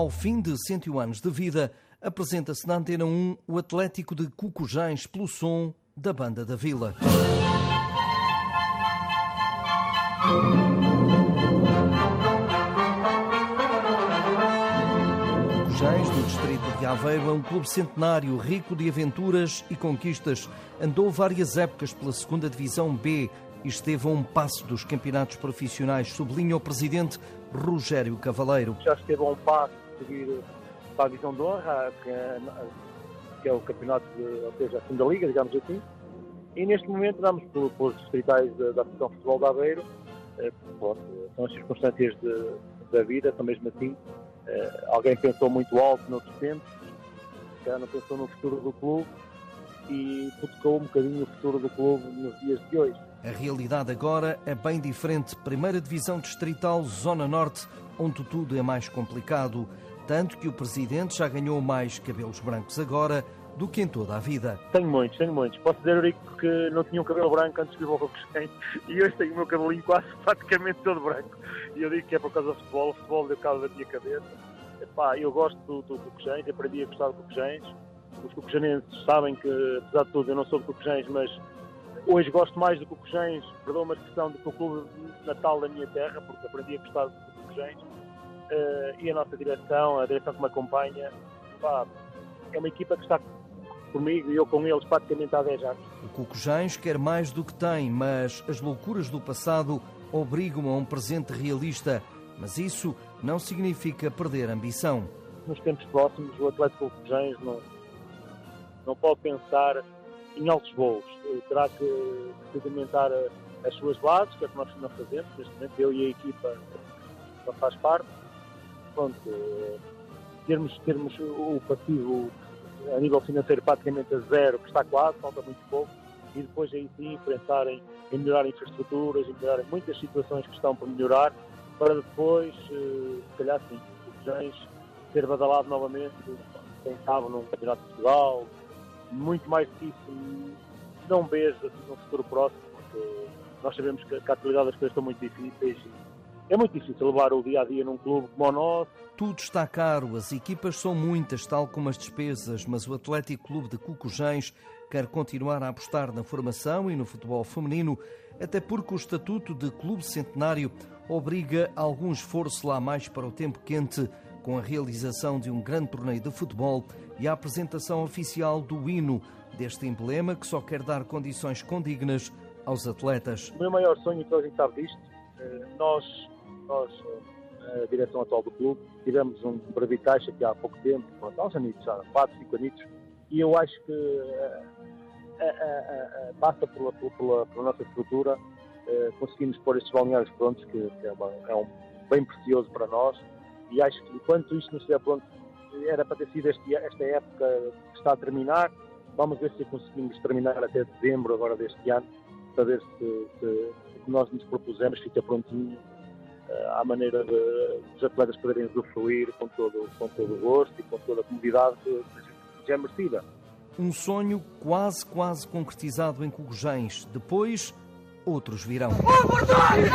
Ao fim de 101 anos de vida, apresenta-se na Antena 1 o Atlético de Cucujães pelo som da Banda da Vila. Cucujães, do distrito de Aveiro, é um clube centenário, rico de aventuras e conquistas. Andou várias épocas pela segunda Divisão B e esteve a um passo dos campeonatos profissionais, sublinha o presidente Rogério Cavaleiro. Já esteve a um passo subir para a Divisão de Honra, que é, que é o campeonato, de, ou seja, a segunda liga, digamos assim, e neste momento damos por, por distritais da, Associação Futebol de Aveiro, eh, pronto, são as circunstâncias de, da vida, são mesmo assim, eh, alguém pensou muito alto noutros tempos, já não pensou no futuro do clube, e hipotecou um bocadinho o futuro do clube nos dias de hoje. A realidade agora é bem diferente. Primeira Divisão Distrital, Zona Norte, onde tudo é mais complicado. Tanto que o presidente já ganhou mais cabelos brancos agora do que em toda a vida. Tenho muitos, tenho muitos. Posso dizer, Eurico, que não tinha um cabelo branco antes de vir ao Coquesém e hoje tenho o meu cabelinho quase praticamente todo branco. E eu digo que é por causa do futebol, o futebol deu causa da minha cabeça. Epá, eu gosto do, do Coquesém, aprendi a gostar do Coquesém. Os coquejanenses sabem que, apesar de tudo, eu não sou de Coquesém, mas hoje gosto mais do Coquesém, perdão uma expressão, do que o clube natal da minha terra, porque aprendi a gostar do Coquesém. Uh, e a nossa direção, a direção que me acompanha, pá, é uma equipa que está comigo e eu com eles praticamente há 10 anos. O Cucujães quer mais do que tem, mas as loucuras do passado obrigam a um presente realista. Mas isso não significa perder ambição. Nos tempos próximos, o Atlético Cucujães não, não pode pensar em altos voos. Terá que sedimentar as suas bases, que é o que nós estamos fazendo, neste momento eu e a equipa faz parte. Pronto, termos, termos o passivo a nível financeiro praticamente a zero, que está quase, falta muito pouco, e depois aí sim pensar em, em melhorar infraestruturas, em melhorar muitas situações que estão por melhorar, para depois, se calhar sim, o ser badalado novamente, quem sabe num campeonato de Portugal, muito mais isso, não vejo assim num futuro próximo, porque nós sabemos que, que a atualidade das coisas estão muito difíceis é muito difícil levar o dia a dia num clube como o nosso. Tudo está caro, as equipas são muitas, tal como as despesas, mas o Atlético Clube de Cucujães quer continuar a apostar na formação e no futebol feminino, até porque o estatuto de clube centenário obriga algum esforço lá mais para o tempo quente, com a realização de um grande torneio de futebol e a apresentação oficial do hino, deste emblema que só quer dar condições condignas aos atletas. O meu maior sonho, que hoje sabe disto, eh, nós nós, a direção atual do clube, tivemos um brevet caixa que há pouco tempo, há uns anos, há 4, 5 anos, e eu acho que uh, uh, passa pela, pela, pela, nossa estrutura, conseguimos pôr estes balneários prontos, que, que é, uma, é, um bem precioso para nós, e acho que enquanto isto não estiver pronto, era para ter sido este, esta época que está a terminar, vamos ver se conseguimos terminar até dezembro agora deste ano, para ver se, se que nós nos propusemos fica prontinho eh, à maneira de, dos atletas poderem usufruir com todo, com todo o gosto e com toda a comodidade que, que é merecida. Um sonho quase, quase concretizado em Cogujães. Depois, outros virão. Oportunidade!